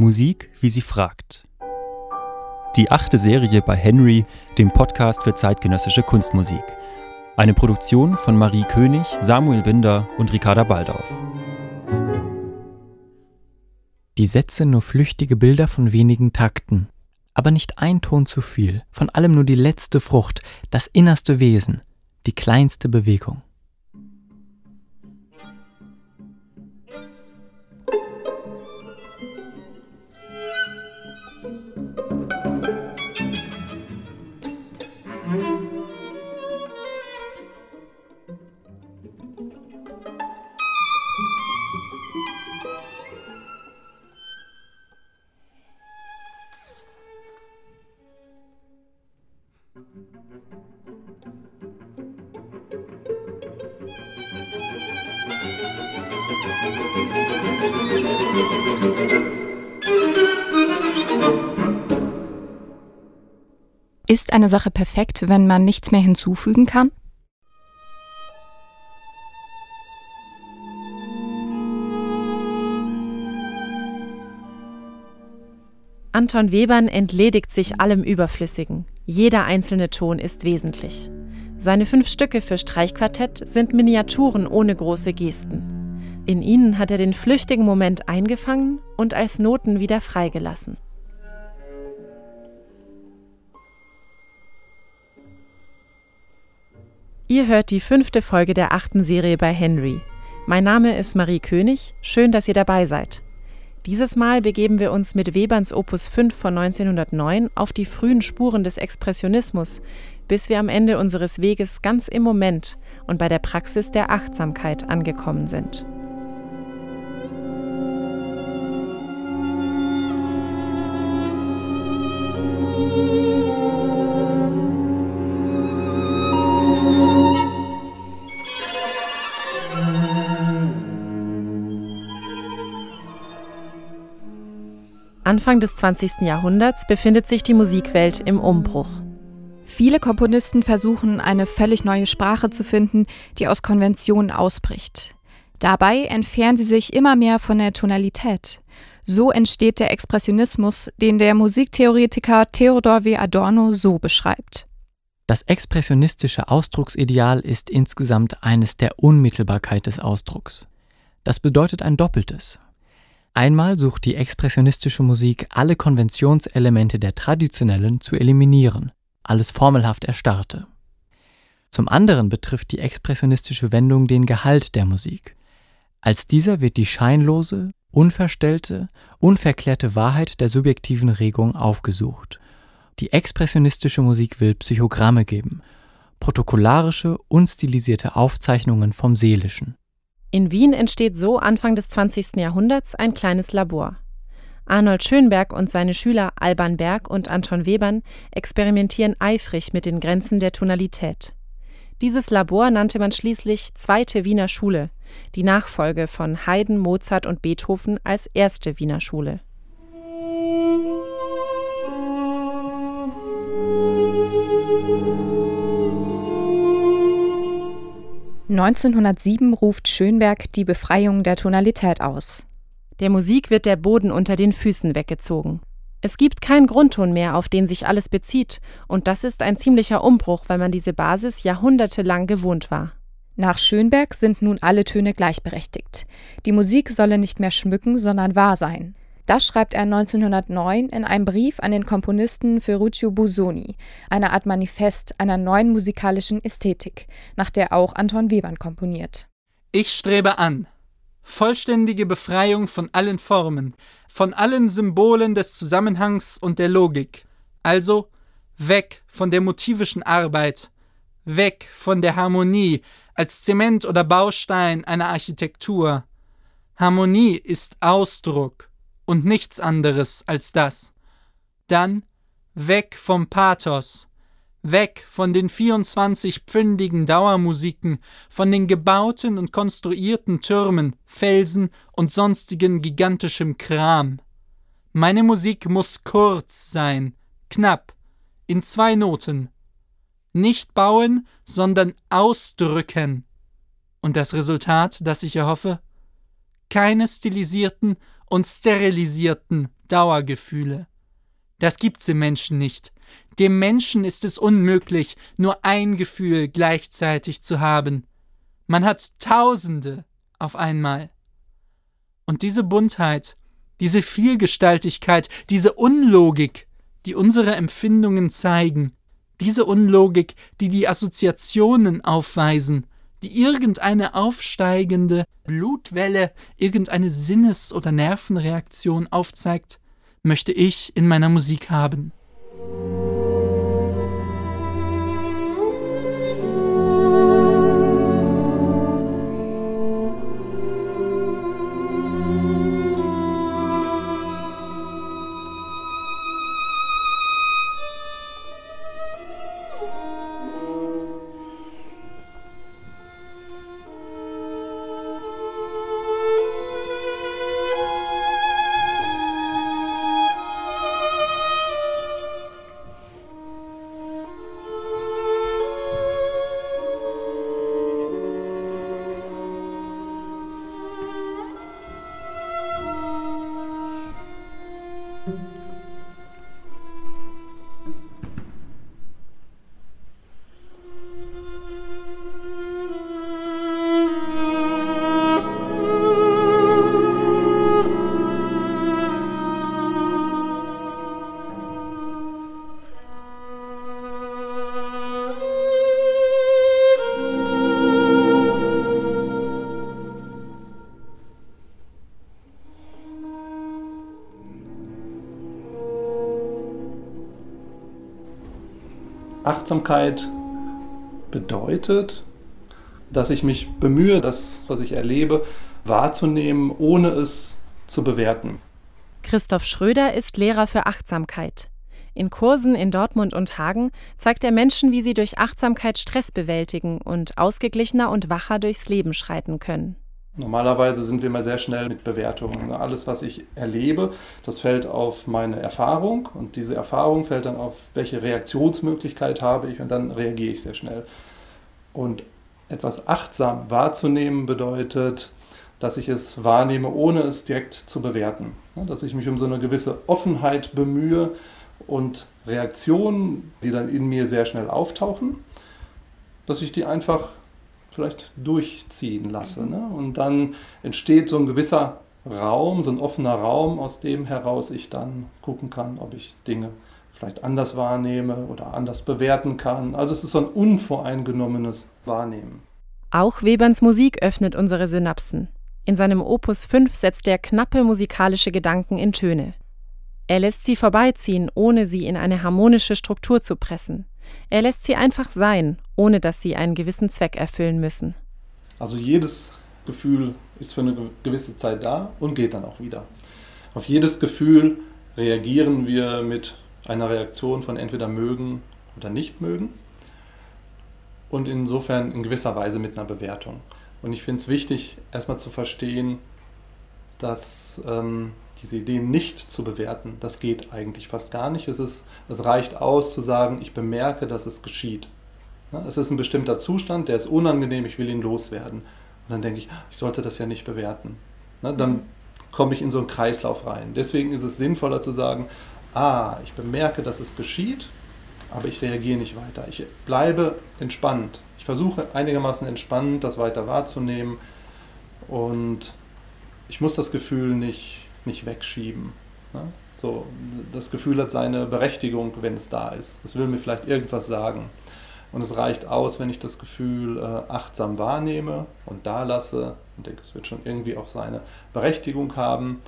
Musik, wie sie fragt. Die achte Serie bei Henry, dem Podcast für zeitgenössische Kunstmusik. Eine Produktion von Marie König, Samuel Binder und Ricarda Baldauf. Die Sätze nur flüchtige Bilder von wenigen Takten. Aber nicht ein Ton zu viel, von allem nur die letzte Frucht, das innerste Wesen, die kleinste Bewegung. Ist eine Sache perfekt, wenn man nichts mehr hinzufügen kann? Anton Webern entledigt sich allem Überflüssigen. Jeder einzelne Ton ist wesentlich. Seine fünf Stücke für Streichquartett sind Miniaturen ohne große Gesten. In ihnen hat er den flüchtigen Moment eingefangen und als Noten wieder freigelassen. Ihr hört die fünfte Folge der achten Serie bei Henry. Mein Name ist Marie König, schön, dass ihr dabei seid. Dieses Mal begeben wir uns mit Weberns Opus 5 von 1909 auf die frühen Spuren des Expressionismus, bis wir am Ende unseres Weges ganz im Moment und bei der Praxis der Achtsamkeit angekommen sind. Anfang des 20. Jahrhunderts befindet sich die Musikwelt im Umbruch. Viele Komponisten versuchen, eine völlig neue Sprache zu finden, die aus Konventionen ausbricht. Dabei entfernen sie sich immer mehr von der Tonalität. So entsteht der Expressionismus, den der Musiktheoretiker Theodor W. Adorno so beschreibt. Das expressionistische Ausdrucksideal ist insgesamt eines der Unmittelbarkeit des Ausdrucks. Das bedeutet ein Doppeltes. Einmal sucht die expressionistische Musik alle Konventionselemente der traditionellen zu eliminieren, alles formelhaft Erstarrte. Zum anderen betrifft die expressionistische Wendung den Gehalt der Musik. Als dieser wird die scheinlose, unverstellte, unverklärte Wahrheit der subjektiven Regung aufgesucht. Die expressionistische Musik will Psychogramme geben, protokollarische, unstilisierte Aufzeichnungen vom Seelischen. In Wien entsteht so Anfang des 20. Jahrhunderts ein kleines Labor. Arnold Schönberg und seine Schüler Alban Berg und Anton Webern experimentieren eifrig mit den Grenzen der Tonalität. Dieses Labor nannte man schließlich Zweite Wiener Schule, die Nachfolge von Haydn, Mozart und Beethoven als Erste Wiener Schule. 1907 ruft Schönberg die Befreiung der Tonalität aus. Der Musik wird der Boden unter den Füßen weggezogen. Es gibt keinen Grundton mehr, auf den sich alles bezieht, und das ist ein ziemlicher Umbruch, weil man diese Basis jahrhundertelang gewohnt war. Nach Schönberg sind nun alle Töne gleichberechtigt. Die Musik solle nicht mehr schmücken, sondern wahr sein. Das schreibt er 1909 in einem Brief an den Komponisten Ferruccio Busoni, eine Art Manifest einer neuen musikalischen Ästhetik, nach der auch Anton Webern komponiert. Ich strebe an. Vollständige Befreiung von allen Formen, von allen Symbolen des Zusammenhangs und der Logik. Also weg von der motivischen Arbeit, weg von der Harmonie als Zement oder Baustein einer Architektur. Harmonie ist Ausdruck und nichts anderes als das. Dann weg vom Pathos, weg von den 24-pfündigen Dauermusiken, von den gebauten und konstruierten Türmen, Felsen und sonstigen gigantischem Kram. Meine Musik muss kurz sein, knapp, in zwei Noten. Nicht bauen, sondern ausdrücken. Und das Resultat, das ich erhoffe? Keine stilisierten und sterilisierten Dauergefühle. Das gibt's im Menschen nicht. Dem Menschen ist es unmöglich, nur ein Gefühl gleichzeitig zu haben. Man hat Tausende auf einmal. Und diese Buntheit, diese Vielgestaltigkeit, diese Unlogik, die unsere Empfindungen zeigen, diese Unlogik, die die Assoziationen aufweisen, die irgendeine aufsteigende Blutwelle, irgendeine Sinnes- oder Nervenreaktion aufzeigt, möchte ich in meiner Musik haben. Achtsamkeit bedeutet, dass ich mich bemühe, das, was ich erlebe, wahrzunehmen, ohne es zu bewerten. Christoph Schröder ist Lehrer für Achtsamkeit. In Kursen in Dortmund und Hagen zeigt er Menschen, wie sie durch Achtsamkeit Stress bewältigen und ausgeglichener und wacher durchs Leben schreiten können. Normalerweise sind wir immer sehr schnell mit Bewertungen. Alles, was ich erlebe, das fällt auf meine Erfahrung und diese Erfahrung fällt dann auf, welche Reaktionsmöglichkeit habe ich und dann reagiere ich sehr schnell. Und etwas achtsam wahrzunehmen bedeutet, dass ich es wahrnehme, ohne es direkt zu bewerten. Dass ich mich um so eine gewisse Offenheit bemühe und Reaktionen, die dann in mir sehr schnell auftauchen, dass ich die einfach vielleicht durchziehen lasse. Ne? Und dann entsteht so ein gewisser Raum, so ein offener Raum, aus dem heraus ich dann gucken kann, ob ich Dinge vielleicht anders wahrnehme oder anders bewerten kann. Also es ist so ein unvoreingenommenes Wahrnehmen. Auch Weberns Musik öffnet unsere Synapsen. In seinem Opus 5 setzt er knappe musikalische Gedanken in Töne. Er lässt sie vorbeiziehen, ohne sie in eine harmonische Struktur zu pressen. Er lässt sie einfach sein, ohne dass sie einen gewissen Zweck erfüllen müssen. Also jedes Gefühl ist für eine gewisse Zeit da und geht dann auch wieder. Auf jedes Gefühl reagieren wir mit einer Reaktion von entweder mögen oder nicht mögen und insofern in gewisser Weise mit einer Bewertung. Und ich finde es wichtig, erstmal zu verstehen, dass ähm, diese Ideen nicht zu bewerten, das geht eigentlich fast gar nicht. Es, ist, es reicht aus zu sagen, ich bemerke, dass es geschieht. Es ist ein bestimmter Zustand, der ist unangenehm, ich will ihn loswerden. Und dann denke ich, ich sollte das ja nicht bewerten. Dann komme ich in so einen Kreislauf rein. Deswegen ist es sinnvoller zu sagen, ah, ich bemerke, dass es geschieht, aber ich reagiere nicht weiter. Ich bleibe entspannt. Ich versuche einigermaßen entspannt das weiter wahrzunehmen und ich muss das Gefühl nicht nicht wegschieben. Ne? So, das Gefühl hat seine Berechtigung, wenn es da ist. Es will mir vielleicht irgendwas sagen. Und es reicht aus, wenn ich das Gefühl äh, achtsam wahrnehme und da lasse und denke, es wird schon irgendwie auch seine Berechtigung haben,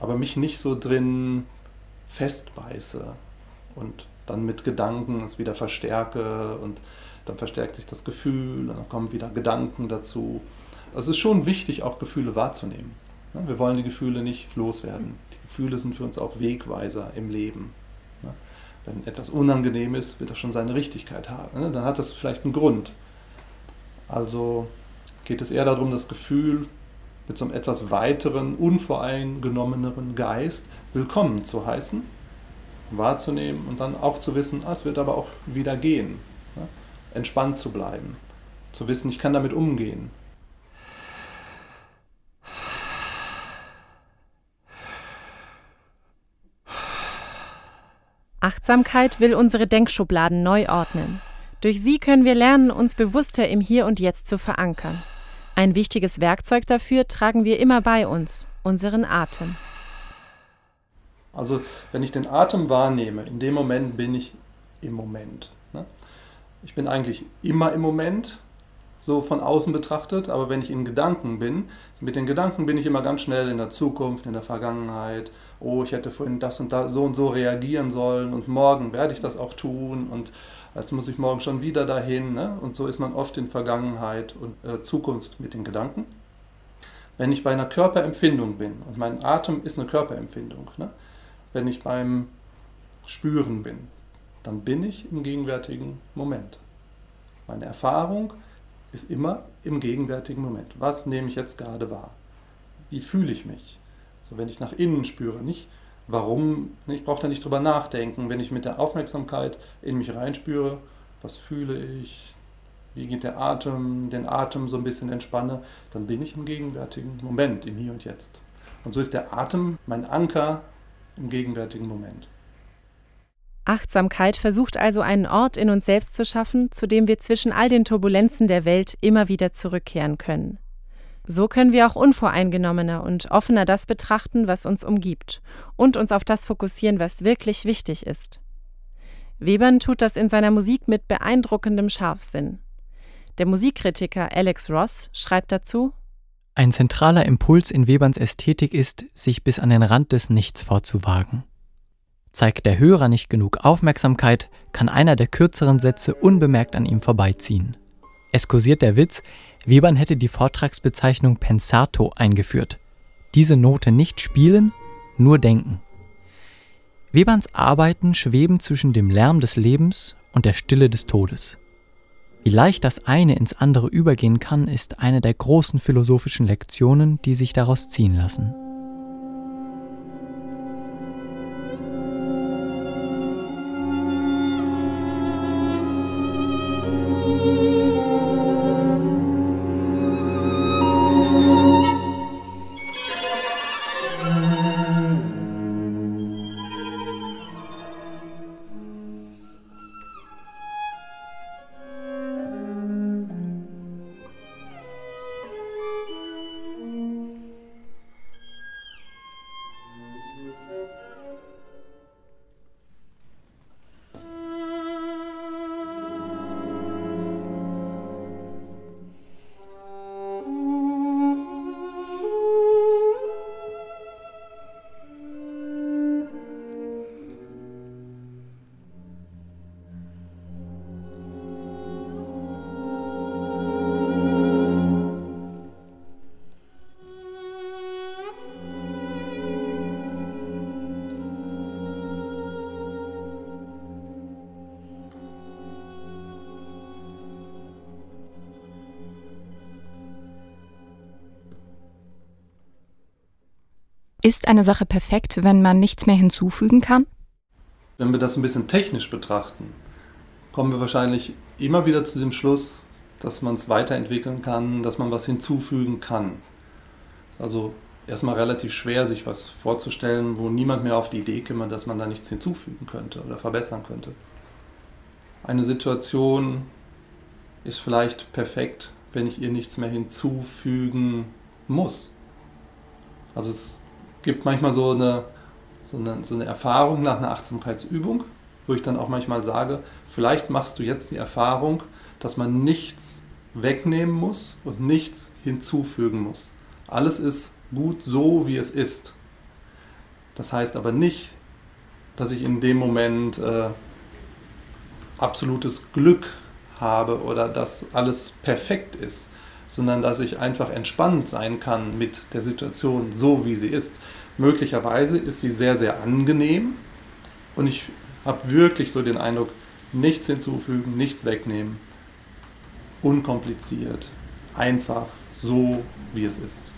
aber mich nicht so drin festbeiße und dann mit Gedanken es wieder verstärke und dann verstärkt sich das Gefühl und dann kommen wieder Gedanken dazu. Also es ist schon wichtig, auch Gefühle wahrzunehmen. Wir wollen die Gefühle nicht loswerden. Die Gefühle sind für uns auch Wegweiser im Leben. Wenn etwas unangenehm ist, wird das schon seine Richtigkeit haben. Dann hat das vielleicht einen Grund. Also geht es eher darum, das Gefühl mit so einem etwas weiteren, unvoreingenommeneren Geist willkommen zu heißen, wahrzunehmen und dann auch zu wissen, ah, es wird aber auch wieder gehen. Entspannt zu bleiben, zu wissen, ich kann damit umgehen. Achtsamkeit will unsere Denkschubladen neu ordnen. Durch sie können wir lernen, uns bewusster im Hier und Jetzt zu verankern. Ein wichtiges Werkzeug dafür tragen wir immer bei uns, unseren Atem. Also wenn ich den Atem wahrnehme, in dem Moment bin ich im Moment. Ne? Ich bin eigentlich immer im Moment, so von außen betrachtet, aber wenn ich in Gedanken bin, mit den Gedanken bin ich immer ganz schnell in der Zukunft, in der Vergangenheit. Oh, ich hätte vorhin das und das so und so reagieren sollen und morgen werde ich das auch tun und jetzt muss ich morgen schon wieder dahin. Ne? Und so ist man oft in Vergangenheit und äh, Zukunft mit den Gedanken. Wenn ich bei einer Körperempfindung bin, und mein Atem ist eine Körperempfindung, ne? wenn ich beim Spüren bin, dann bin ich im gegenwärtigen Moment. Meine Erfahrung ist immer im gegenwärtigen Moment. Was nehme ich jetzt gerade wahr? Wie fühle ich mich? So, wenn ich nach innen spüre, nicht warum, ich brauche da nicht drüber nachdenken. Wenn ich mit der Aufmerksamkeit in mich reinspüre, was fühle ich, wie geht der Atem, den Atem so ein bisschen entspanne, dann bin ich im gegenwärtigen Moment, im Hier und Jetzt. Und so ist der Atem mein Anker im gegenwärtigen Moment. Achtsamkeit versucht also einen Ort in uns selbst zu schaffen, zu dem wir zwischen all den Turbulenzen der Welt immer wieder zurückkehren können. So können wir auch unvoreingenommener und offener das betrachten, was uns umgibt, und uns auf das fokussieren, was wirklich wichtig ist. Webern tut das in seiner Musik mit beeindruckendem Scharfsinn. Der Musikkritiker Alex Ross schreibt dazu Ein zentraler Impuls in Weberns Ästhetik ist, sich bis an den Rand des Nichts vorzuwagen. Zeigt der Hörer nicht genug Aufmerksamkeit, kann einer der kürzeren Sätze unbemerkt an ihm vorbeiziehen. Es kursiert der Witz, Webern hätte die Vortragsbezeichnung Pensato eingeführt. Diese Note nicht spielen, nur denken. Weberns Arbeiten schweben zwischen dem Lärm des Lebens und der Stille des Todes. Wie leicht das eine ins andere übergehen kann, ist eine der großen philosophischen Lektionen, die sich daraus ziehen lassen. Ist eine Sache perfekt, wenn man nichts mehr hinzufügen kann? Wenn wir das ein bisschen technisch betrachten, kommen wir wahrscheinlich immer wieder zu dem Schluss, dass man es weiterentwickeln kann, dass man was hinzufügen kann. Also erstmal relativ schwer, sich was vorzustellen, wo niemand mehr auf die Idee käme, dass man da nichts hinzufügen könnte oder verbessern könnte. Eine Situation ist vielleicht perfekt, wenn ich ihr nichts mehr hinzufügen muss. Also es gibt manchmal so eine, so eine, so eine Erfahrung nach einer Achtsamkeitsübung, wo ich dann auch manchmal sage, vielleicht machst du jetzt die Erfahrung, dass man nichts wegnehmen muss und nichts hinzufügen muss. Alles ist gut so, wie es ist. Das heißt aber nicht, dass ich in dem Moment äh, absolutes Glück habe oder dass alles perfekt ist, sondern dass ich einfach entspannt sein kann mit der Situation so, wie sie ist. Möglicherweise ist sie sehr, sehr angenehm und ich habe wirklich so den Eindruck, nichts hinzufügen, nichts wegnehmen, unkompliziert, einfach so, wie es ist.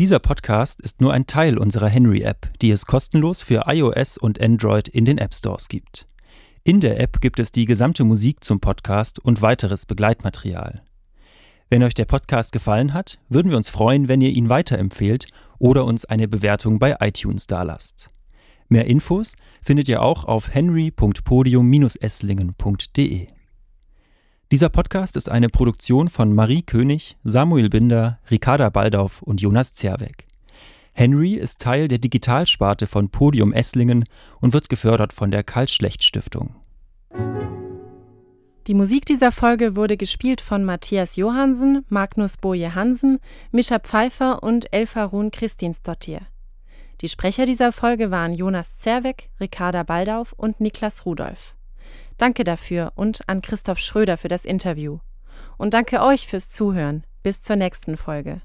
Dieser Podcast ist nur ein Teil unserer Henry-App, die es kostenlos für iOS und Android in den App Stores gibt. In der App gibt es die gesamte Musik zum Podcast und weiteres Begleitmaterial. Wenn euch der Podcast gefallen hat, würden wir uns freuen, wenn ihr ihn weiterempfehlt oder uns eine Bewertung bei iTunes dalasst. Mehr Infos findet ihr auch auf henry.podium-esslingen.de. Dieser Podcast ist eine Produktion von Marie König, Samuel Binder, Ricarda Baldauf und Jonas Zerweck. Henry ist Teil der Digitalsparte von Podium Esslingen und wird gefördert von der Karl-Schlecht-Stiftung. Die Musik dieser Folge wurde gespielt von Matthias Johansen, Magnus Boje Hansen, Mischa Pfeiffer und Elfa Ruhn Christinsdottir. Die Sprecher dieser Folge waren Jonas Zerweck, Ricarda Baldauf und Niklas Rudolph. Danke dafür und an Christoph Schröder für das Interview. Und danke euch fürs Zuhören. Bis zur nächsten Folge.